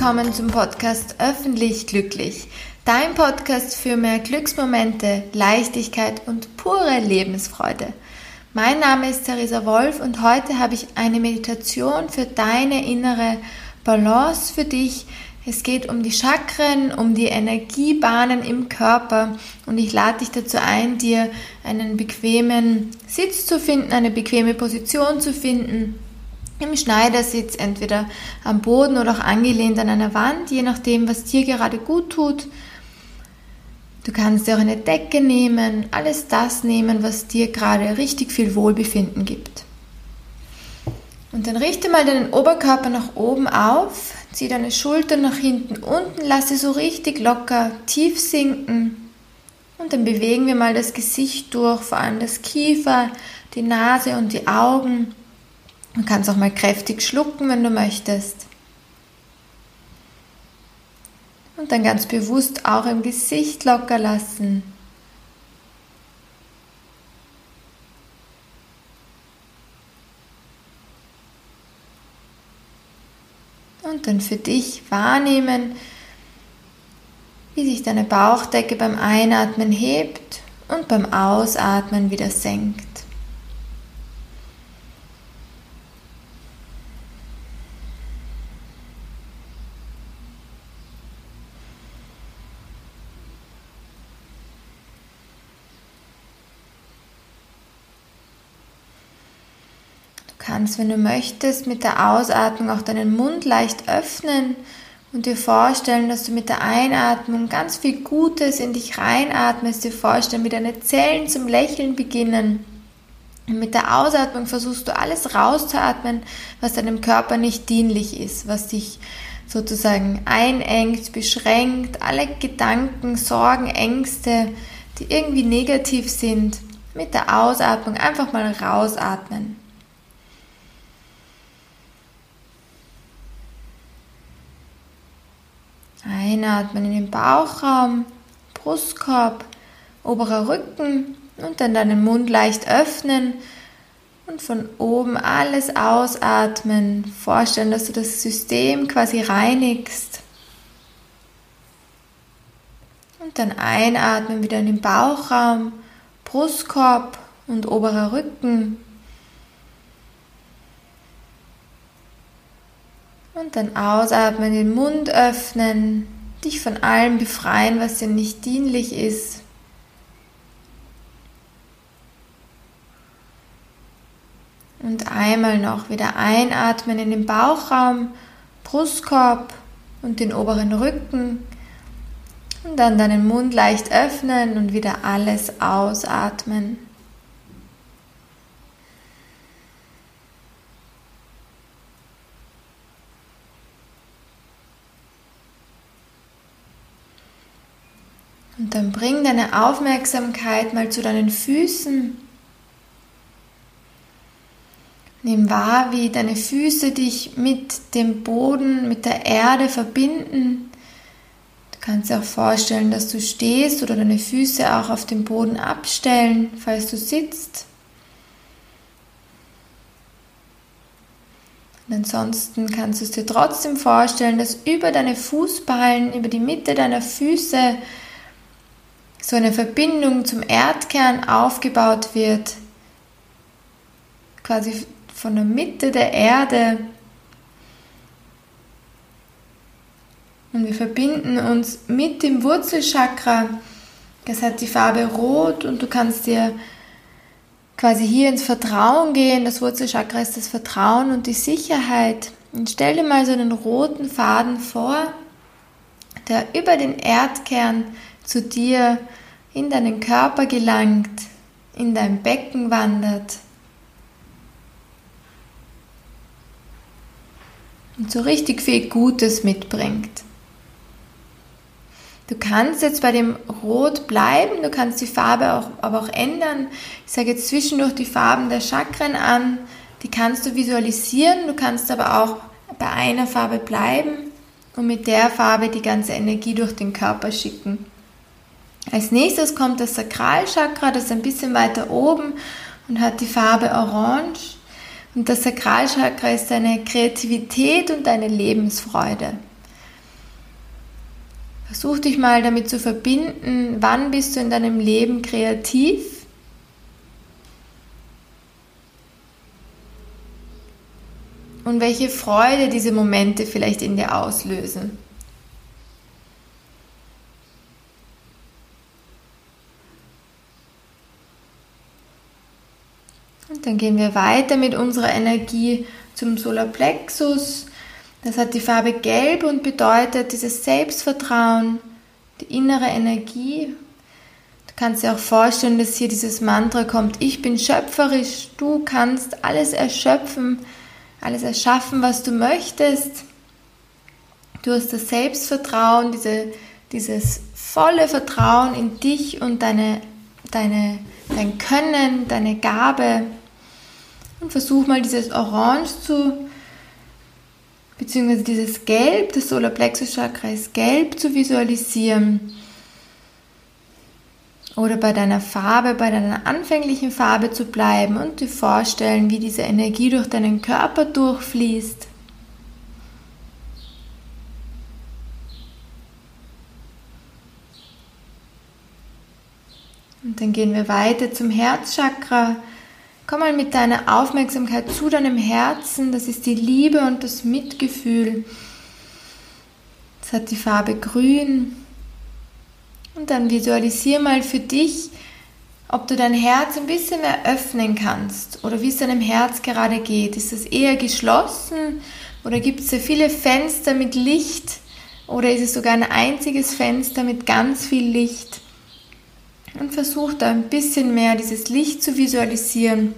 willkommen zum Podcast Öffentlich Glücklich. Dein Podcast für mehr Glücksmomente, Leichtigkeit und pure Lebensfreude. Mein Name ist Theresa Wolf und heute habe ich eine Meditation für deine innere Balance für dich. Es geht um die Chakren, um die Energiebahnen im Körper und ich lade dich dazu ein, dir einen bequemen Sitz zu finden, eine bequeme Position zu finden im Schneidersitz, entweder am Boden oder auch angelehnt an einer Wand, je nachdem, was dir gerade gut tut. Du kannst dir auch eine Decke nehmen, alles das nehmen, was dir gerade richtig viel Wohlbefinden gibt. Und dann richte mal deinen Oberkörper nach oben auf, zieh deine Schultern nach hinten unten, lass sie so richtig locker tief sinken. Und dann bewegen wir mal das Gesicht durch, vor allem das Kiefer, die Nase und die Augen. Du kannst auch mal kräftig schlucken, wenn du möchtest. Und dann ganz bewusst auch im Gesicht locker lassen. Und dann für dich wahrnehmen, wie sich deine Bauchdecke beim Einatmen hebt und beim Ausatmen wieder senkt. Kannst, wenn du möchtest, mit der Ausatmung auch deinen Mund leicht öffnen und dir vorstellen, dass du mit der Einatmung ganz viel Gutes in dich reinatmest, dir vorstellen, wie deine Zellen zum Lächeln beginnen. Und mit der Ausatmung versuchst du alles rauszuatmen, was deinem Körper nicht dienlich ist, was dich sozusagen einengt, beschränkt, alle Gedanken, Sorgen, Ängste, die irgendwie negativ sind, mit der Ausatmung einfach mal rausatmen. Einatmen in den Bauchraum, Brustkorb, oberer Rücken und dann deinen Mund leicht öffnen und von oben alles ausatmen. Vorstellen, dass du das System quasi reinigst. Und dann einatmen wieder in den Bauchraum, Brustkorb und oberer Rücken. Und dann ausatmen, den Mund öffnen, dich von allem befreien, was dir nicht dienlich ist. Und einmal noch wieder einatmen in den Bauchraum, Brustkorb und den oberen Rücken. Und dann deinen Mund leicht öffnen und wieder alles ausatmen. Und dann bring deine Aufmerksamkeit mal zu deinen Füßen. Nimm wahr, wie deine Füße dich mit dem Boden, mit der Erde verbinden. Du kannst dir auch vorstellen, dass du stehst oder deine Füße auch auf dem Boden abstellen, falls du sitzt. Und ansonsten kannst du es dir trotzdem vorstellen, dass über deine Fußballen, über die Mitte deiner Füße so eine Verbindung zum Erdkern aufgebaut wird, quasi von der Mitte der Erde. Und wir verbinden uns mit dem Wurzelchakra. Das hat die Farbe Rot und du kannst dir quasi hier ins Vertrauen gehen. Das Wurzelchakra ist das Vertrauen und die Sicherheit. Und stell dir mal so einen roten Faden vor, der über den Erdkern zu dir in deinen Körper gelangt, in dein Becken wandert und so richtig viel Gutes mitbringt. Du kannst jetzt bei dem Rot bleiben, du kannst die Farbe auch, aber auch ändern. Ich sage jetzt zwischendurch die Farben der Chakren an, die kannst du visualisieren, du kannst aber auch bei einer Farbe bleiben und mit der Farbe die ganze Energie durch den Körper schicken. Als nächstes kommt das Sakralchakra, das ist ein bisschen weiter oben und hat die Farbe Orange. Und das Sakralchakra ist deine Kreativität und deine Lebensfreude. Versuch dich mal damit zu verbinden, wann bist du in deinem Leben kreativ? Und welche Freude diese Momente vielleicht in dir auslösen. Und dann gehen wir weiter mit unserer Energie zum Solarplexus. Das hat die Farbe Gelb und bedeutet dieses Selbstvertrauen, die innere Energie. Du kannst dir auch vorstellen, dass hier dieses Mantra kommt, ich bin schöpferisch, du kannst alles erschöpfen, alles erschaffen, was du möchtest. Du hast das Selbstvertrauen, diese, dieses volle Vertrauen in dich und deine, deine, dein Können, deine Gabe. Und versuch mal dieses Orange zu beziehungsweise dieses Gelb, das Solarplexus Chakra ist gelb zu visualisieren. Oder bei deiner Farbe, bei deiner anfänglichen Farbe zu bleiben und dir vorstellen, wie diese Energie durch deinen Körper durchfließt. Und dann gehen wir weiter zum Herzchakra. Komm mal mit deiner Aufmerksamkeit zu deinem Herzen. Das ist die Liebe und das Mitgefühl. Das hat die Farbe grün. Und dann visualisier mal für dich, ob du dein Herz ein bisschen mehr öffnen kannst oder wie es deinem Herz gerade geht. Ist es eher geschlossen oder gibt es sehr viele Fenster mit Licht oder ist es sogar ein einziges Fenster mit ganz viel Licht? Und versuch da ein bisschen mehr dieses Licht zu visualisieren,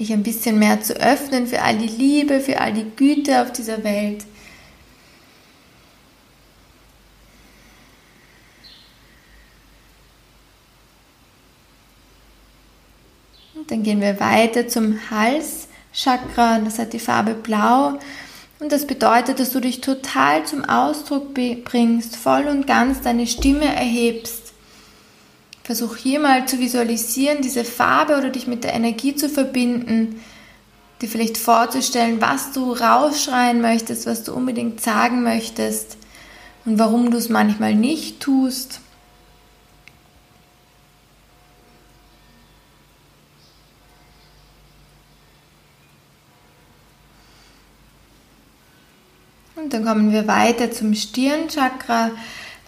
dich ein bisschen mehr zu öffnen für all die Liebe, für all die Güte auf dieser Welt. Und dann gehen wir weiter zum Halschakra, das hat die Farbe Blau. Und das bedeutet, dass du dich total zum Ausdruck bringst, voll und ganz deine Stimme erhebst. Versuch hier mal zu visualisieren, diese Farbe oder dich mit der Energie zu verbinden, dir vielleicht vorzustellen, was du rausschreien möchtest, was du unbedingt sagen möchtest und warum du es manchmal nicht tust. Und dann kommen wir weiter zum Stirnchakra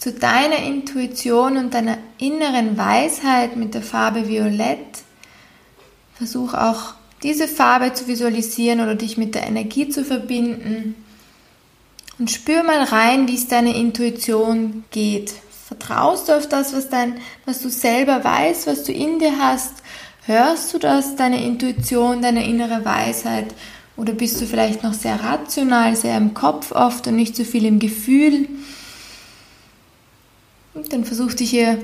zu deiner Intuition und deiner inneren Weisheit mit der Farbe Violett. Versuch auch diese Farbe zu visualisieren oder dich mit der Energie zu verbinden. Und spür mal rein, wie es deine Intuition geht. Vertraust du auf das, was, dein, was du selber weißt, was du in dir hast? Hörst du das, deine Intuition, deine innere Weisheit? Oder bist du vielleicht noch sehr rational, sehr im Kopf oft und nicht so viel im Gefühl? Und dann versuch dich hier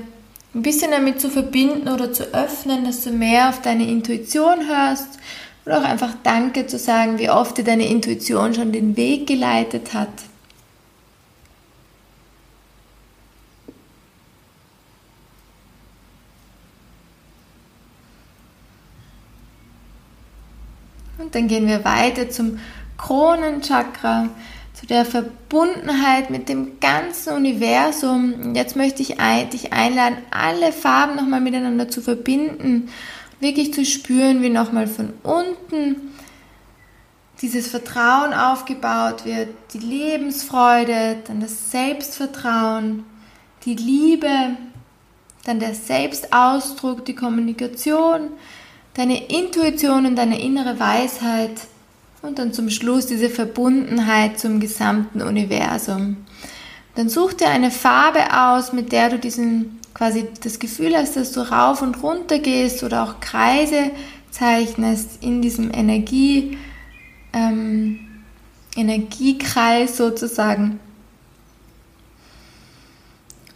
ein bisschen damit zu verbinden oder zu öffnen, dass du mehr auf deine Intuition hörst oder auch einfach Danke zu sagen, wie oft dir deine Intuition schon den Weg geleitet hat. Und dann gehen wir weiter zum Kronenchakra zu der Verbundenheit mit dem ganzen Universum. Und jetzt möchte ich dich einladen, alle Farben nochmal miteinander zu verbinden, wirklich zu spüren, wie nochmal von unten dieses Vertrauen aufgebaut wird, die Lebensfreude, dann das Selbstvertrauen, die Liebe, dann der Selbstausdruck, die Kommunikation, deine Intuition und deine innere Weisheit und dann zum Schluss diese Verbundenheit zum gesamten Universum. Dann such dir eine Farbe aus, mit der du diesen quasi das Gefühl hast, dass du rauf und runter gehst oder auch Kreise zeichnest in diesem Energie, ähm, Energiekreis sozusagen.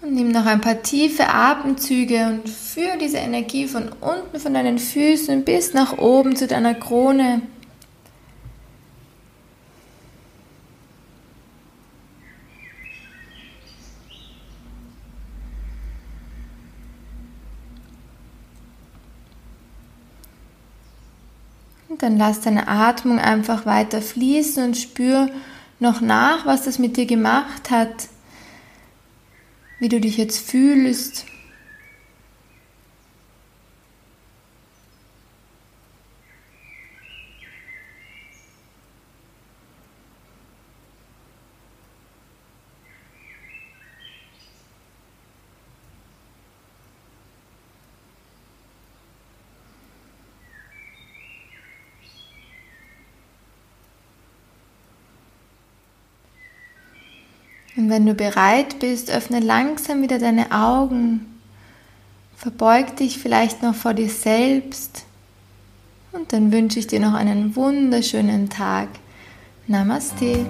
Und nimm noch ein paar tiefe Atemzüge und führe diese Energie von unten von deinen Füßen bis nach oben zu deiner Krone. Dann lass deine Atmung einfach weiter fließen und spür noch nach, was das mit dir gemacht hat. wie du dich jetzt fühlst. Und wenn du bereit bist, öffne langsam wieder deine Augen. Verbeug dich vielleicht noch vor dir selbst. Und dann wünsche ich dir noch einen wunderschönen Tag. Namaste.